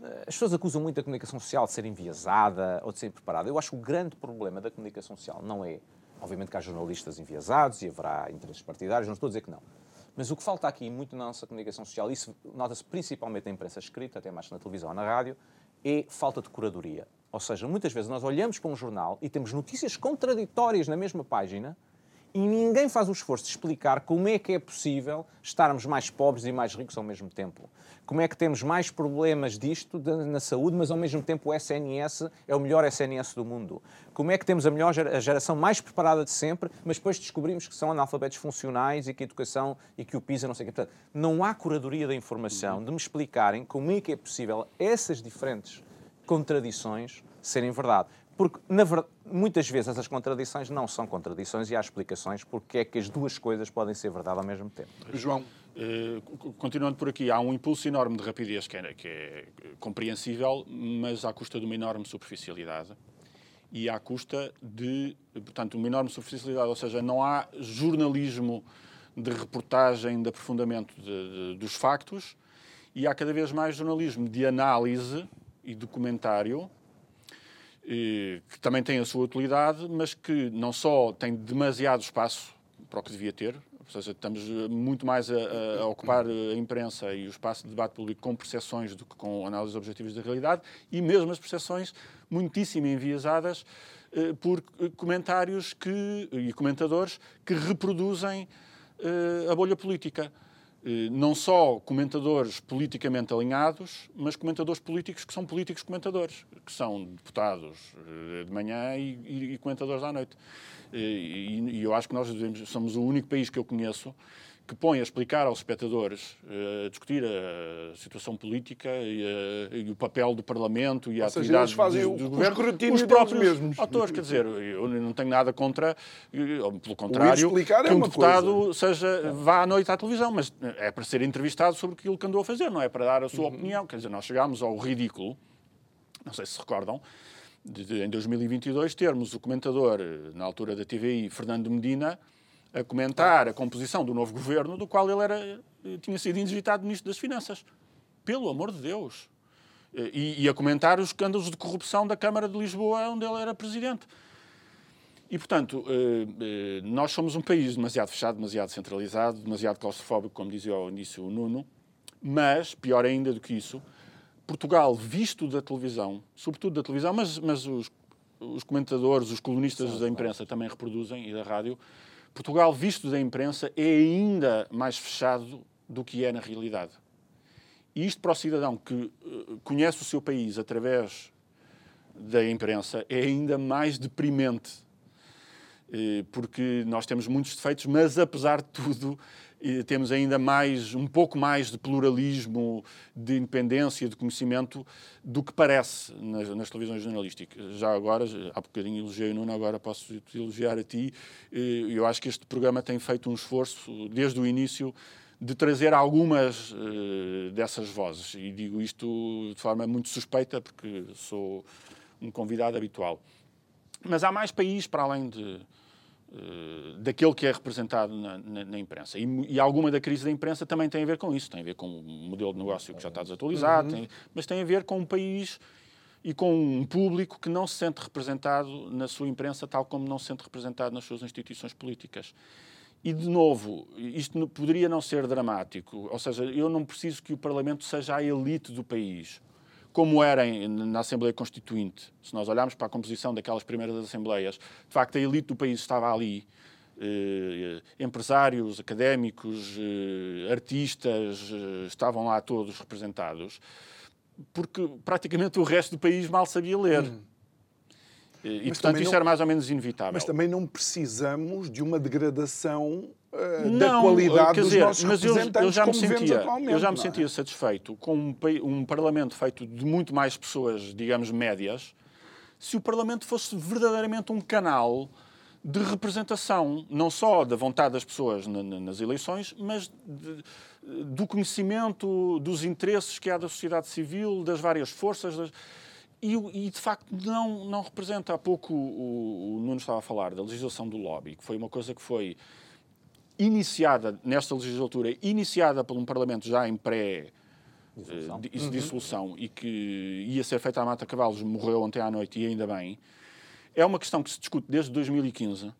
eh, as pessoas acusam muito a comunicação social de ser enviesada ou de ser preparada. Eu acho que o grande problema da comunicação social não é, obviamente que há jornalistas enviesados e haverá interesses partidários, não estou a dizer que não. Mas o que falta aqui muito na nossa comunicação social, isso nota-se principalmente na imprensa escrita, até mais na televisão ou na rádio, é falta de curadoria. Ou seja, muitas vezes nós olhamos para um jornal e temos notícias contraditórias na mesma página e ninguém faz o esforço de explicar como é que é possível estarmos mais pobres e mais ricos ao mesmo tempo. Como é que temos mais problemas disto na saúde, mas ao mesmo tempo o SNS é o melhor SNS do mundo. Como é que temos a melhor a geração mais preparada de sempre, mas depois descobrimos que são analfabetos funcionais e que a educação e que o PISA não sei o quê. Portanto, não há curadoria da informação de me explicarem como é que é possível essas diferentes contradições serem verdade. Porque, na verdade, muitas vezes essas contradições não são contradições e há explicações porque é que as duas coisas podem ser verdade ao mesmo tempo. João. Uh, continuando por aqui, há um impulso enorme de rapidez que é, que é compreensível, mas à custa de uma enorme superficialidade e à custa de, portanto, uma enorme superficialidade, ou seja, não há jornalismo de reportagem, de aprofundamento de, de, dos factos e há cada vez mais jornalismo de análise e documentário que também tem a sua utilidade, mas que não só tem demasiado espaço para o que devia ter, ou seja, estamos eh, muito mais a, a, ocupar a imprensa e o espaço de debate público com percepções do que com análises objetivas da realidade, e mesmo as percepções muitíssimo enviesadas eh, por comentários que, e comentadores que reproduzem eh, a bolha política. Eh, não só comentadores politicamente alinhados, mas comentadores políticos que são políticos comentadores, que são deputados eh, de manhã e, e comentadores à noite. Eh, e, e, eu acho que nós somos o único país que eu conheço que põe a explicar aos espectadores, eh, a discutir a situação política e, a, e o papel do Parlamento e Ou a seja, atividade fazem do, do governo, os próprios mesmos. autores. Quer dizer, eu não tenho nada contra, pelo contrário, que é um deputado coisa. seja, vá à noite à televisão, mas é para ser entrevistado sobre aquilo que andou a fazer, não é para dar a sua uhum. opinião. Quer dizer, nós chegámos ao ridículo, não sei se se recordam, de, de, em 2022 termos o comentador, na altura da TVI, Fernando Medina, a comentar a composição do novo governo, do qual ele era, tinha sido indigitado Ministro das Finanças. Pelo amor de Deus. E, e, a comentar os escândalos de corrupção da Câmara de Lisboa, onde ele era Presidente. E, portanto, eh, eh, nós somos um país demasiado fechado, demasiado centralizado, demasiado claustrofóbico, como dizia ao início o Nuno, mas, pior ainda do que isso, Portugal, visto da televisão, sobretudo da televisão, mas, mas os, os comentadores, os colunistas Sim, da imprensa também reproduzem, e da rádio, Portugal, visto da imprensa, é ainda mais fechado do que é na realidade. E isto para o cidadão que uh, conhece o seu país através da imprensa é ainda mais deprimente, uh, porque nós temos muitos defeitos, mas apesar de tudo temos ainda mais, um pouco mais de pluralismo, de independência, de conhecimento do que parece nas, nas televisões jornalísticas. Já agora, há bocadinho elogiei o Nuno, agora posso te elogiar a ti. Eu acho que este programa tem feito um esforço, desde o início, de trazer algumas uh, dessas vozes. E digo isto de forma muito suspeita, porque sou um convidado habitual. Mas há mais países para além de, uh, daquele que é representado na, na, na imprensa. E, e, alguma da crise da imprensa também tem a ver com isso. Tem a ver com o modelo de negócio que já está desatualizado, uhum. tem, mas tem a ver com um país e com um público que não se sente representado na sua imprensa, tal como não se sente representado nas suas instituições políticas. E, de novo, isto poderia não ser dramático, ou seja, eu não preciso que o Parlamento seja a elite do país, como era na Assembleia Constituinte. Se nós olharmos para a composição daquelas primeiras Assembleias, de facto a elite do país estava ali. Eh, empresários, académicos, eh, artistas, eh, estavam lá todos representados, porque praticamente o resto do país mal sabia ler. Hum. E, mas portanto, isso não, era mais ou menos inevitável. Mas também não precisamos de uma degradação uh, não, da qualidade dos dizer, nossos mas representantes, eu, já me sentia, Eu já me é? sentia satisfeito com um, um Parlamento feito de muito mais pessoas, digamos, médias, se o Parlamento fosse verdadeiramente um canal de representação, não só da vontade das pessoas nas eleições, mas de, do conhecimento dos interesses que há da sociedade civil, das várias forças. Das e, e, de facto não, não representa. Há pouco o, o Nuno estava a falar da legislação do lobby, que foi uma coisa que foi iniciada nesta legislatura, iniciada por um Parlamento já em pré dissolução, uh, uhum. dissolução e que ia ser feita à Mata Cavalos, morreu ontem à noite e ainda bem. É uma questão que se discute desde 2015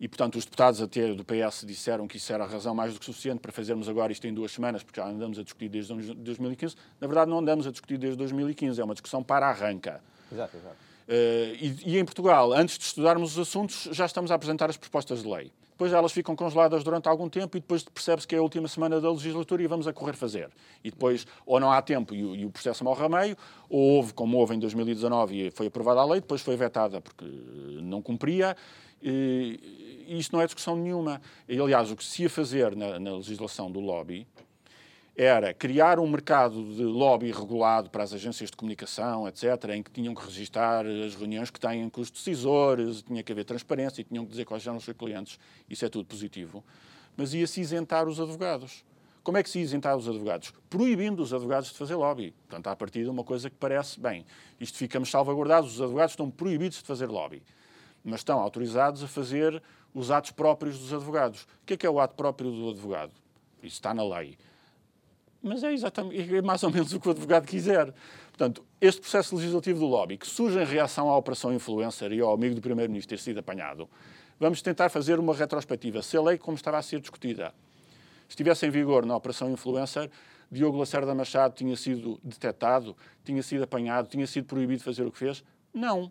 e, portanto, os deputados até do PS disseram que isso era a razão mais do que suficiente para fazermos agora isto em duas semanas, porque já andamos a discutir desde 2015. Na verdade, não andamos a discutir desde 2015, é uma discussão para arranca. Exato, exato. Uh, e, e, em Portugal, antes de estudarmos os assuntos, já estamos a apresentar as propostas de lei. Depois elas ficam congeladas durante algum tempo e depois percebe-se que é a última semana da legislatura e vamos a correr fazer. E depois, ou não há tempo e o, e o processo morre a meio, ou houve, como houve em 2019 e foi aprovada a lei, depois foi vetada porque não cumpria. E, isto não é discussão nenhuma. E, aliás, o que se ia fazer na, na legislação do lobby era criar um mercado de lobby regulado para as agências de comunicação, etc., em que tinham que registar as reuniões que têm com os decisores, tinha que haver transparência e tinham que dizer quais eram os seus clientes. Isso é tudo positivo. Mas ia-se isentar os advogados. Como é que se isentar os advogados? Proibindo os advogados de fazer lobby. Portanto, a partir de uma coisa que parece, bem, isto ficamos salvaguardados, os advogados estão proibidos de fazer lobby, mas estão autorizados a fazer os atos próprios dos advogados. O que é que é o ato próprio do advogado? Isso está na lei. Mas é exatamente é mais ou menos o que o advogado quiser. Portanto, este processo legislativo do lobby, que surge em reação à operação influencer e ao amigo do Primeiro-Ministro ter sido apanhado, vamos tentar fazer uma retrospectiva. Se a lei, como estava a ser discutida, estivesse em vigor na operação influencer, Diogo Lacerda Machado tinha sido detectado, tinha sido apanhado, tinha sido proibido de fazer o que fez? Não.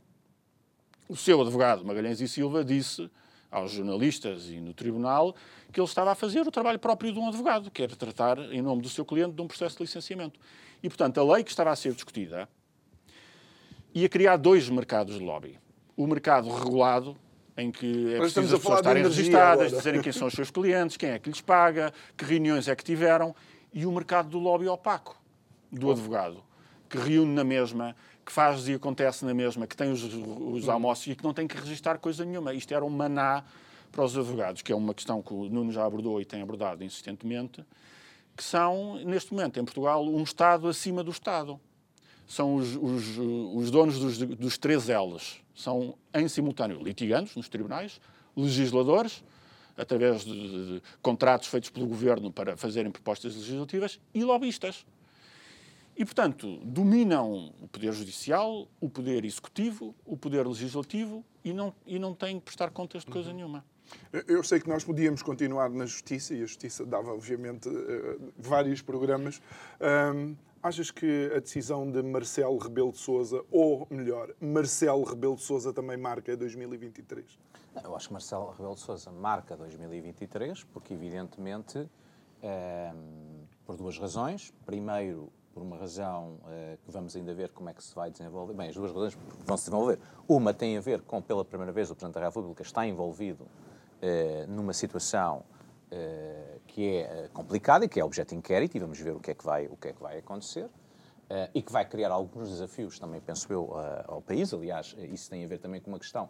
O seu advogado, Magalhães e Silva, disse aos jornalistas e no tribunal que ele estava a fazer o trabalho próprio de um advogado, que era tratar, em nome do seu cliente, de um processo de licenciamento. E, portanto, a lei que estava a ser discutida ia criar dois mercados de lobby. O mercado regulado, em que é Mas preciso as pessoas estarem registadas, dizerem quem são os seus clientes, quem é que lhes paga, que reuniões é que tiveram, e o mercado do lobby opaco, do advogado, que reúne na mesma que faz e acontece na mesma, que tem os, os almoços e que não tem que registrar coisa nenhuma. Isto era um maná para os advogados, que é uma questão que o Nuno já abordou e tem abordado insistentemente, que são, neste momento, em Portugal, um Estado acima do Estado. São os, os, os donos dos, dos três L's. São, em simultâneo, litigantes nos tribunais, legisladores, através de, de, de contratos feitos pelo governo para fazerem propostas legislativas, e lobistas. E, portanto, dominam o Poder Judicial, o Poder Executivo, o Poder Legislativo e não, e não têm que prestar contas de coisa uhum. nenhuma. Eu sei que nós podíamos continuar na Justiça e a Justiça dava, obviamente, eh, vários programas. Um, achas que a decisão de Marcelo Rebelo de Souza, ou melhor, Marcelo Rebelo de Souza também marca 2023? Eu acho que Marcelo Rebelo de Souza marca 2023 porque, evidentemente, um, por duas razões. Primeiro, por uma razão uh, que vamos ainda ver como é que se vai desenvolver. Bem, as duas razões vão se desenvolver. Uma tem a ver com, pela primeira vez, o Presidente da República está envolvido uh, numa situação uh, que é complicada e que é objeto de inquérito, e vamos ver o que é que vai, o que é que vai acontecer. e que vai criar alguns desafios, também penso eu, ao país. Aliás, isso tem a ver também com uma questão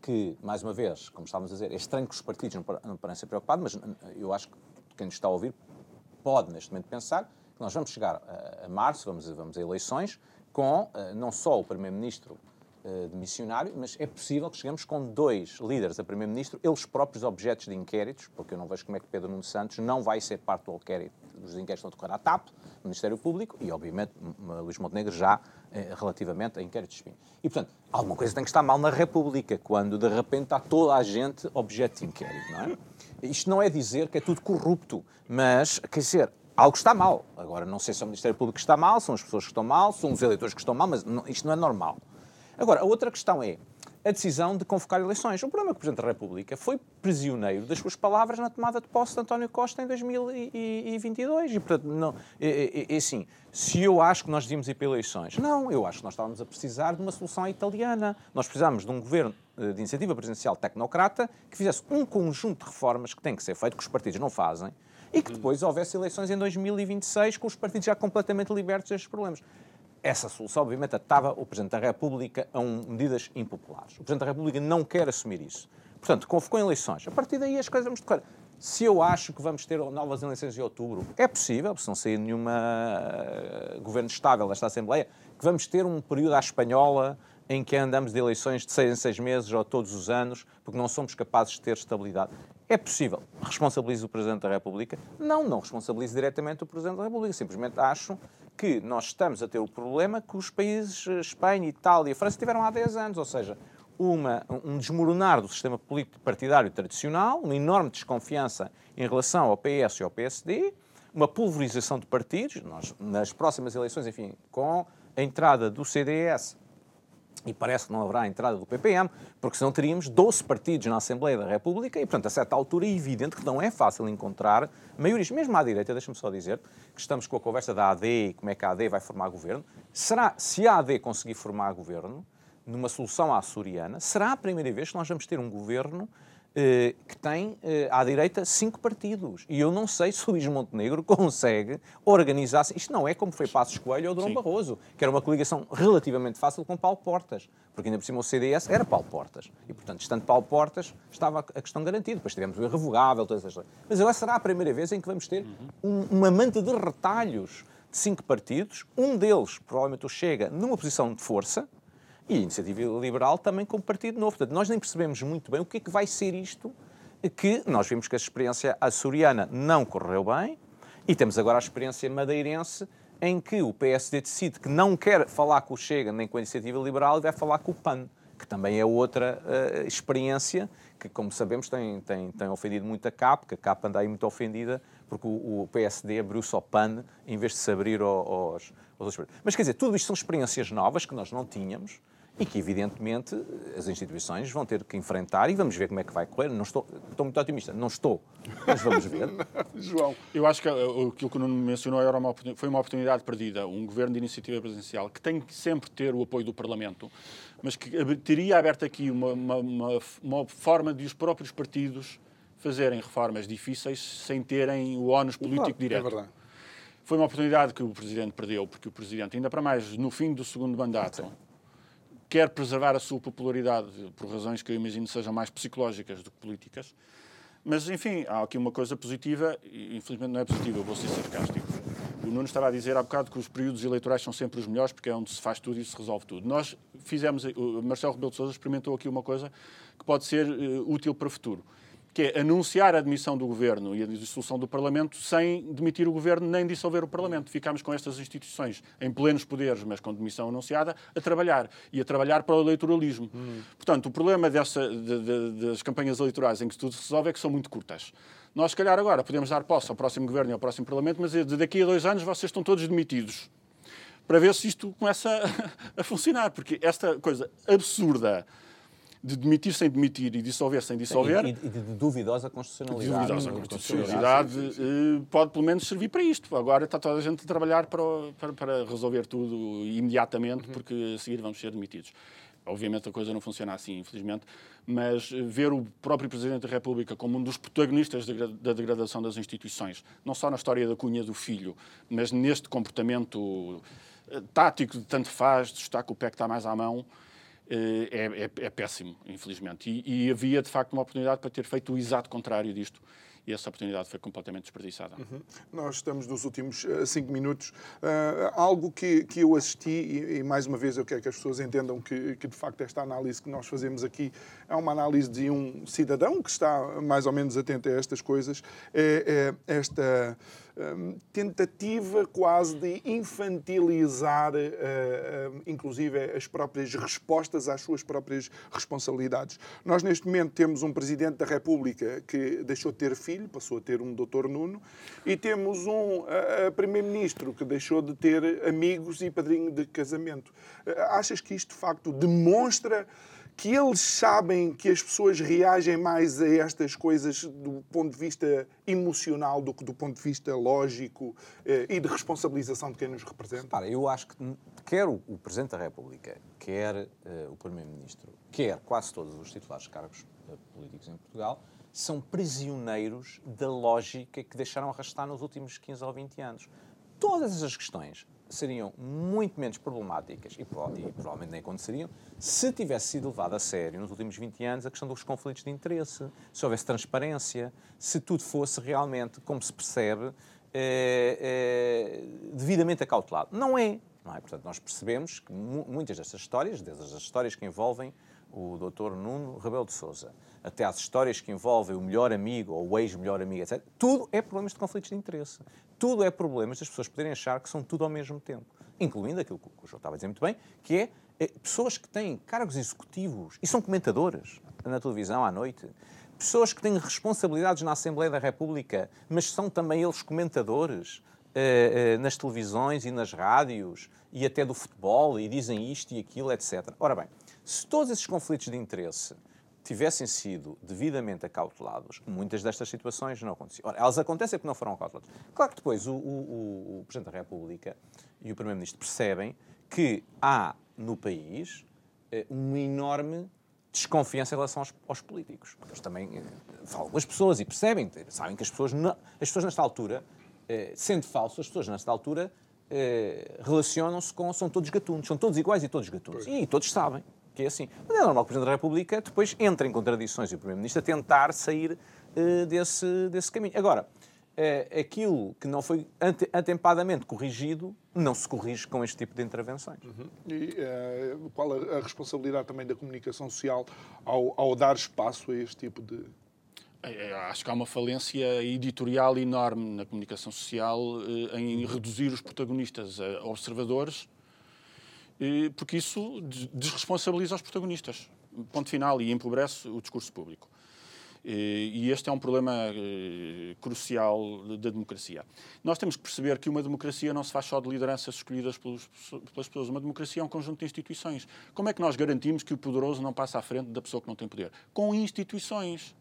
que, mais uma vez, como estávamos a dizer, é estranho que os partidos não, não parecem preocupados, mas eu acho que quem nos está a ouvir pode, neste momento, pensar nós vamos chegar a, a março, vamos, vamos a eleições, com uh, não só o Primeiro-Ministro uh, de missionário, mas é possível que chegamos com dois líderes a Primeiro-Ministro, eles próprios objetos de inquéritos, porque eu não vejo como é que Pedro Nuno Santos não vai ser parte do inquérito, dos inquéritos que estão a decorrer à TAP, Ministério Público, e obviamente Luís Montenegro já eh, relativamente a inquéritos de espinho. E, portanto, alguma coisa tem que estar mal na República, quando de repente está toda a gente objeto de inquérito, não é? Isto não é dizer que é tudo corrupto, mas, quer dizer, algo está mal. Agora, não sei se é o Ministério Público que está mal, são as pessoas que estão mal, são os eleitores que estão mal, mas não, isto não é normal. Agora, a outra questão é a decisão de convocar eleições. O problema é que o Presidente da República foi prisioneiro das suas palavras na tomada de posse de António Costa em 2022. E, portanto, não, é, é, é assim, se eu acho que nós devíamos ir para eleições, não, eu acho que nós estávamos a precisar de uma solução italiana. Nós precisamos de um governo eh, de iniciativa presidencial tecnocrata que fizesse um conjunto de reformas que tem que ser feito, que os partidos não fazem, e que depois houvesse eleições em 2026 com os partidos já completamente libertos destes problemas. Essa solução, obviamente, atava o Presidente da República a um, medidas impopulares. O Presidente da República não quer assumir isso. Portanto, convocou eleições. A partir daí as coisas vamos tocar. Se eu acho que vamos ter novas eleições em outubro, é possível, se não sair nenhum uh, governo estável desta Assembleia, que vamos ter um período à espanhola em que andamos de eleições de seis em seis meses ou todos os anos, porque não somos capazes de ter estabilidade. É possível. Responsabilizo o Presidente da República? Não, não responsabilizo diretamente o Presidente da República. Simplesmente acho que nós estamos a ter o problema que os países eh, Espanha, Itália e França tiveram há 10 anos, ou seja, uma, um desmoronar do sistema político partidário tradicional, uma enorme desconfiança em relação ao PS e ao PSD, uma pulverização de partidos. Nós, nas próximas eleições, enfim, com a entrada do CDS e parece que não haverá entrada do PPM, porque senão teríamos 12 partidos na Assembleia da República e, portanto, a certa altura é evidente que não é fácil encontrar maiorias. Mesmo à direita, deixa-me só dizer que estamos com a conversa da AD e como é que a AD vai formar governo. Será, se a AD conseguir formar governo, numa solução açoriana, será a primeira vez que nós vamos ter um governo eh, que tem eh, à direita cinco partidos. E eu não sei se o Luís Montenegro consegue organizar-se. Isto não é como foi Passos Coelho ou Durão Barroso, que era uma coligação relativamente fácil com Paulo Portas, porque ainda por cima o CDS era Paulo Portas. E, portanto, estando Paulo Portas, estava a questão garantida. Depois tivemos o irrevogável, todas coisas. Mas agora será a primeira vez em que vamos ter um, uma manta de retalhos de cinco partidos, um deles, provavelmente o Chega, numa posição de força, e a Iniciativa Liberal também como partido novo. Portanto, nós nem percebemos muito bem o que é que vai ser isto, que nós vimos que a experiência açoriana não correu bem, e temos agora a experiência madeirense, em que o PSD decide que não quer falar com o Chega nem com a Iniciativa Liberal e vai falar com o PAN, que também é outra uh, experiência que, como sabemos, tem, tem, tem ofendido muito a CAP, que a CAP anda aí muito ofendida porque o, o PSD abriu-se ao PAN em vez de se abrir aos, aos outros. Mas quer dizer, tudo isto são experiências novas que nós não tínhamos e que, evidentemente, as instituições vão ter que enfrentar e vamos ver como é que vai correr. Não estou, estou muito otimista, não estou, mas vamos ver. João. Eu acho que eh, aquilo que o Nuno mencionou era uma, foi uma oportunidade perdida. Um governo de iniciativa presidencial que tem que sempre ter o apoio do Parlamento, mas que teria aberto aqui uma, uma, uma, uma forma de os próprios partidos fazerem reformas difíceis sem terem o ónus político claro, direto. É verdade. Foi uma oportunidade que o Presidente perdeu, porque o Presidente, ainda para mais no fim do segundo mandato, quer preservar a sua popularidade por razões que eu imagino sejam mais psicológicas do que políticas. Mas, enfim, há aqui uma coisa positiva, e infelizmente não é positiva, vou ser sarcástico. O Nuno estava a dizer há bocado que os períodos eleitorais são sempre os melhores porque é onde se faz tudo e se resolve tudo. Nós fizemos, o Marcelo Rebelo de Sousa experimentou aqui uma coisa que pode ser uh, útil para o futuro que é anunciar a admissão do governo e a dissolução do Parlamento sem demitir o governo nem dissolver o Parlamento. Ficámos com estas instituições em plenos poderes, mas com demissão anunciada, a trabalhar e a trabalhar para o eleitoralismo. Hum. Portanto, o problema dessa, de, de, das campanhas eleitorais em que tudo se resolve é que são muito curtas. Nós, se calhar, agora podemos dar posse ao próximo governo e ao próximo Parlamento, mas daqui a dois anos vocês estão todos demitidos para ver se isto começa a, a funcionar, porque esta coisa absurda de demitir sem demitir e dissolver sem dissolver. E, e, de duvidosa constitucionalidade. De duvidosa constitucionalidade eh, pode pelo menos servir para isto. Agora está toda a gente a trabalhar para, para, para resolver tudo imediatamente, uhum. porque a seguir vamos ser demitidos. Obviamente a coisa não funciona assim, infelizmente, mas ver o próprio Presidente da República como um dos protagonistas da degradação das instituições, não só na história da cunha do filho, mas neste comportamento eh, tático de tanto faz, destaca o pé que está mais à mão, é, é, é péssimo, infelizmente. E, e, havia, de facto, uma oportunidade para ter feito o exato contrário disto e essa oportunidade foi completamente desperdiçada. Uhum. Nós estamos nos últimos uh, cinco minutos. Uh, algo que, que eu assisti, e, e, mais uma vez eu quero que as pessoas entendam que, que, de facto esta análise que nós fazemos aqui é uma análise de um cidadão que está mais ou menos atento a estas coisas, é, é esta um, tentativa quase de infantilizar, uh, uh, inclusive, as próprias respostas às suas próprias responsabilidades. Nós, neste momento, temos um Presidente da República que deixou de ter filho, passou a ter um Doutor Nuno, e temos um Primeiro-Ministro que deixou de ter amigos e padrinho de casamento. achas que isto, de facto, demonstra que eles sabem que as pessoas reagem mais a estas coisas do ponto de vista emocional do que do ponto de vista lógico eh, e de responsabilização de quem nos representa? Para, eu acho que quer o, Presidente da República, quer uh, o Primeiro-Ministro, quer quase todos os titulares de cargos uh, políticos em Portugal, são prisioneiros da lógica que deixaram arrastar nos últimos 15 ou 20 anos. Todas essas questões seriam muito menos problemáticas e, e, provavelmente nem aconteceriam se tivesse sido levado a sério nos últimos 20 anos a questão dos conflitos de interesse, se houvesse transparência, se tudo fosse realmente, como se percebe, é, é, devidamente acautelado. Não é. Não é? Portanto, nós percebemos que muitas destas histórias, desde as histórias que envolvem o Dr. Nuno Rebelo de Sousa, até às histórias que envolvem o melhor amigo ou o ex-melhor amigo, etc., tudo é problemas de conflitos de interesse. Tudo é problemas das pessoas poderem achar que são tudo ao mesmo tempo. Incluindo aquilo que o João estava a dizer muito bem, que é, é pessoas que têm cargos executivos e são comentadores na televisão à noite. Pessoas que têm responsabilidades na Assembleia da República, mas são também eles comentadores eh, eh, nas televisões e nas rádios e até do futebol e dizem isto e aquilo, etc. Ora bem, se todos esses conflitos de interesse tivessem sido devidamente acautelados, muitas destas situações não aconteciam. Ora, elas acontecem porque não foram acauteladas. Claro que depois o, o, o Presidente da República e o Primeiro-Ministro percebem que há no país eh, uma enorme desconfiança em relação aos, aos políticos. Porque eles também eh, falam com as pessoas e percebem, sabem que as pessoas, as pessoas nesta altura, eh, sendo falso, as pessoas nesta altura eh, relacionam-se com, são todos gatunos, são todos iguais e todos gatunos. E todos sabem que é assim. Mas é normal que o Presidente da República depois entre em contradições e o Primeiro-Ministro a tentar sair uh, desse, desse caminho. Agora, uh, aquilo que não foi atempadamente corrigido não se corrige com este tipo de intervenções. Uhum. E uh, qual a, a, responsabilidade também da comunicação social ao, ao dar espaço a este tipo de. Acho que há uma falência editorial enorme na comunicação social em reduzir os protagonistas a observadores porque isso desresponsabiliza os protagonistas. Ponto final, e empobrece o discurso público. E este é um problema eh, crucial da democracia. Nós temos que perceber que uma democracia não se faz só de lideranças escolhidas pelas pessoas. Uma democracia é um conjunto de instituições. Como é que nós garantimos que o poderoso não passa à frente da pessoa que não tem poder? Com instituições.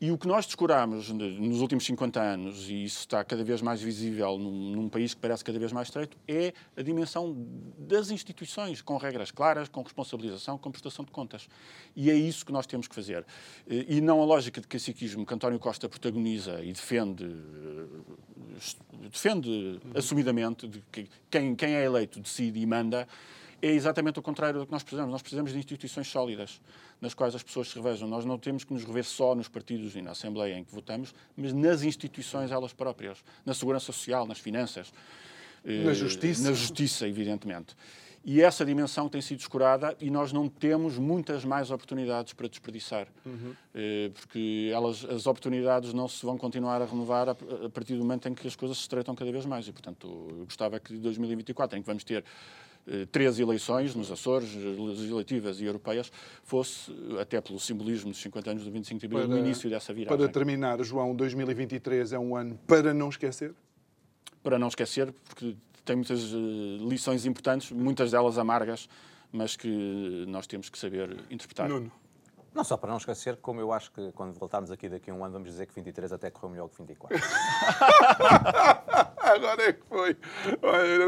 E o que nós descuramos nos últimos 50 anos, e isso está cada vez mais visível num, num, país que parece cada vez mais estreito, é a dimensão das instituições, com regras claras, com responsabilização, com prestação de contas. E é isso que nós temos que fazer. E não a lógica de caciquismo que António Costa protagoniza e defende, defende assumidamente, de que quem, quem é eleito decide e manda, é exatamente o contrário do que nós precisamos. Nós precisamos de instituições sólidas, nas quais as pessoas se revejam. Nós não temos que nos rever só nos partidos e na Assembleia em que votamos, mas nas instituições elas próprias, na segurança social, nas finanças. Na justiça. Na justiça, evidentemente. E essa dimensão tem sido escurada e nós não temos muitas mais oportunidades para desperdiçar. Uhum. Porque elas, as oportunidades não se vão continuar a renovar a, partir do momento em que as coisas se estreitam cada vez mais. E, portanto, eu gostava que 2024, em que vamos ter eh, três eleições nos Açores, legislativas e europeias, fosse, até pelo simbolismo dos 50 anos do 25 de abril, para, no início dessa viragem. Para terminar, João, 2023 é um ano para não esquecer? Para não esquecer, porque tem muitas eh, lições importantes, muitas delas amargas, mas que nós temos que saber interpretar. Nuno. Não só para não esquecer, como eu acho que quando voltarmos aqui daqui a um ano vamos dizer que 23 até correu melhor que 24. Agora é que foi.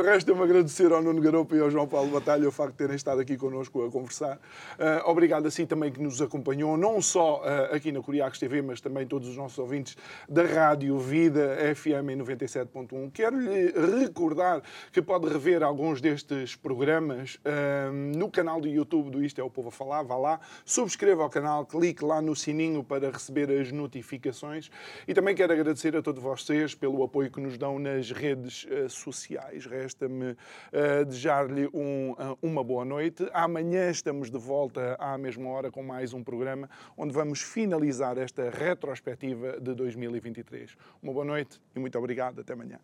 Resta-me agradecer ao Nuno Garopa e ao João Paulo Batalha o facto de terem estado aqui connosco a conversar. Uh, obrigado assim também que nos acompanhou, não só uh, aqui na Curiacos TV, mas também todos os nossos ouvintes da Rádio Vida FM em 97.1. Quero-lhe recordar que pode rever alguns destes programas uh, no canal do YouTube do Isto é o Povo a Falar. Vá lá, subscreva o canal, clique lá no sininho para receber as notificações e também quero agradecer a todos vocês pelo apoio que nos dão nas redes uh, sociais. Resta-me uh, desejar-lhe um, uh, uma boa noite. Amanhã estamos de volta à mesma hora com mais um programa onde vamos finalizar esta retrospectiva de 2023. Uma boa noite e muito obrigado. Até amanhã.